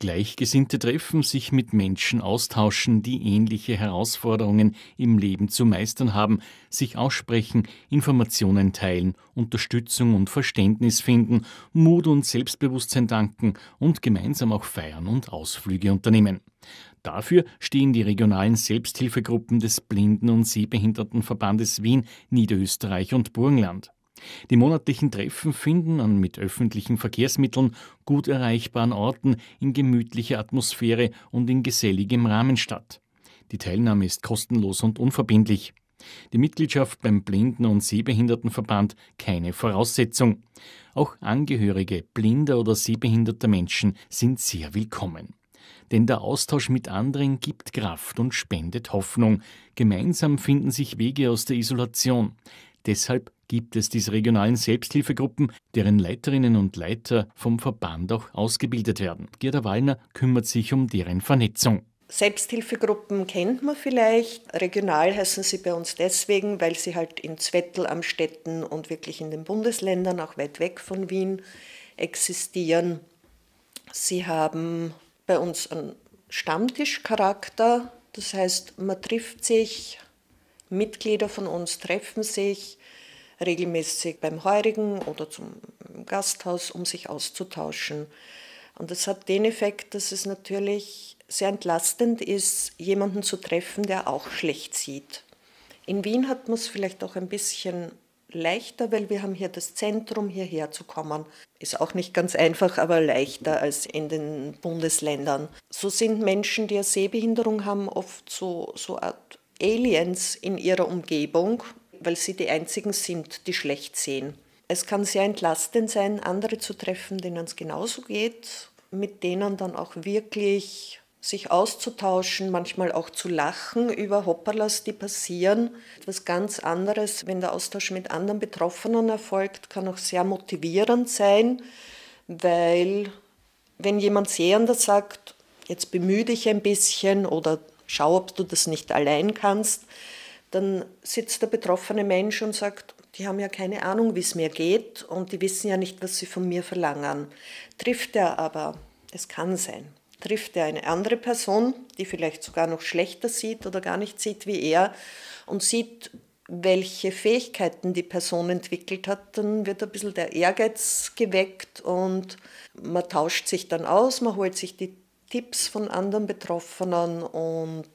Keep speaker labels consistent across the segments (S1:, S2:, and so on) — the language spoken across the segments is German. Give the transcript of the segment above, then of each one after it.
S1: Gleichgesinnte treffen, sich mit Menschen austauschen, die ähnliche Herausforderungen im Leben zu meistern haben, sich aussprechen, Informationen teilen, Unterstützung und Verständnis finden, Mut und Selbstbewusstsein danken und gemeinsam auch feiern und Ausflüge unternehmen. Dafür stehen die regionalen Selbsthilfegruppen des Blinden- und Sehbehindertenverbandes Wien, Niederösterreich und Burgenland. Die monatlichen Treffen finden an mit öffentlichen Verkehrsmitteln gut erreichbaren Orten in gemütlicher Atmosphäre und in geselligem Rahmen statt. Die Teilnahme ist kostenlos und unverbindlich. Die Mitgliedschaft beim Blinden- und Sehbehindertenverband keine Voraussetzung. Auch Angehörige blinder oder sehbehinderter Menschen sind sehr willkommen. Denn der Austausch mit anderen gibt Kraft und spendet Hoffnung. Gemeinsam finden sich Wege aus der Isolation. Deshalb gibt es diese regionalen Selbsthilfegruppen, deren Leiterinnen und Leiter vom Verband auch ausgebildet werden. Gerda Wallner kümmert sich um deren Vernetzung.
S2: Selbsthilfegruppen kennt man vielleicht. Regional heißen sie bei uns deswegen, weil sie halt in Zwettl am Städten und wirklich in den Bundesländern, auch weit weg von Wien, existieren. Sie haben bei uns einen Stammtischcharakter, das heißt, man trifft sich, Mitglieder von uns treffen sich, regelmäßig beim Heurigen oder zum Gasthaus, um sich auszutauschen. Und das hat den Effekt, dass es natürlich sehr entlastend ist, jemanden zu treffen, der auch schlecht sieht. In Wien hat man es vielleicht auch ein bisschen leichter, weil wir haben hier das Zentrum, hierher zu kommen. Ist auch nicht ganz einfach, aber leichter als in den Bundesländern. So sind Menschen, die eine Sehbehinderung haben, oft so, so Art Aliens in ihrer Umgebung weil sie die einzigen sind, die schlecht sehen. Es kann sehr entlastend sein, andere zu treffen, denen es genauso geht, mit denen dann auch wirklich sich auszutauschen, manchmal auch zu lachen über Hopperlas, die passieren. Etwas ganz anderes, wenn der Austausch mit anderen Betroffenen erfolgt, kann auch sehr motivierend sein, weil wenn jemand Sehender sagt, jetzt bemühe dich ein bisschen oder schau, ob du das nicht allein kannst, dann sitzt der betroffene Mensch und sagt, die haben ja keine Ahnung, wie es mir geht und die wissen ja nicht, was sie von mir verlangen. Trifft er aber, es kann sein, trifft er eine andere Person, die vielleicht sogar noch schlechter sieht oder gar nicht sieht wie er und sieht, welche Fähigkeiten die Person entwickelt hat, dann wird ein bisschen der Ehrgeiz geweckt und man tauscht sich dann aus, man holt sich die Tipps von anderen Betroffenen und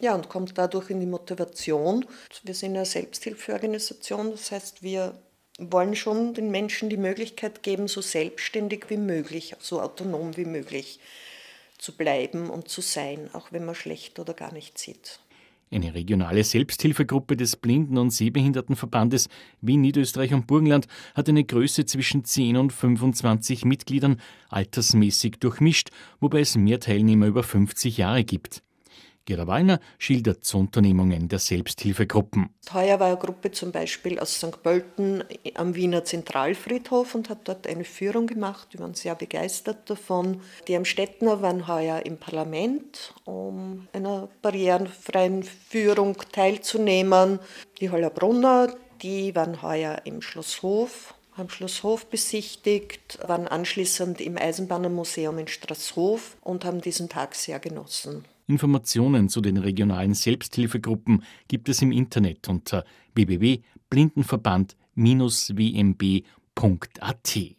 S2: ja, und kommt dadurch in die Motivation. Wir sind eine Selbsthilfeorganisation, das heißt, wir wollen schon den Menschen die Möglichkeit geben, so selbstständig wie möglich, so autonom wie möglich zu bleiben und zu sein, auch wenn man schlecht oder gar nicht sieht.
S1: Eine regionale Selbsthilfegruppe des Blinden- und Sehbehindertenverbandes Wien, Niederösterreich und Burgenland hat eine Größe zwischen 10 und 25 Mitgliedern, altersmäßig durchmischt, wobei es mehr Teilnehmer über 50 Jahre gibt. Gera Wallner schildert zu Unternehmungen der Selbsthilfegruppen.
S2: Heuer war eine Gruppe zum Beispiel aus St. Pölten am Wiener Zentralfriedhof und hat dort eine Führung gemacht. Die waren sehr begeistert davon. Die am Städtner waren heuer im Parlament, um einer barrierenfreien Führung teilzunehmen. Die Hollerbrunner, die waren heuer im Schlosshof haben Schlosshof besichtigt, waren anschließend im Eisenbahnermuseum in Straßhof und haben diesen Tag sehr genossen.
S1: Informationen zu den regionalen Selbsthilfegruppen gibt es im Internet unter www.blindenverband-wmb.at.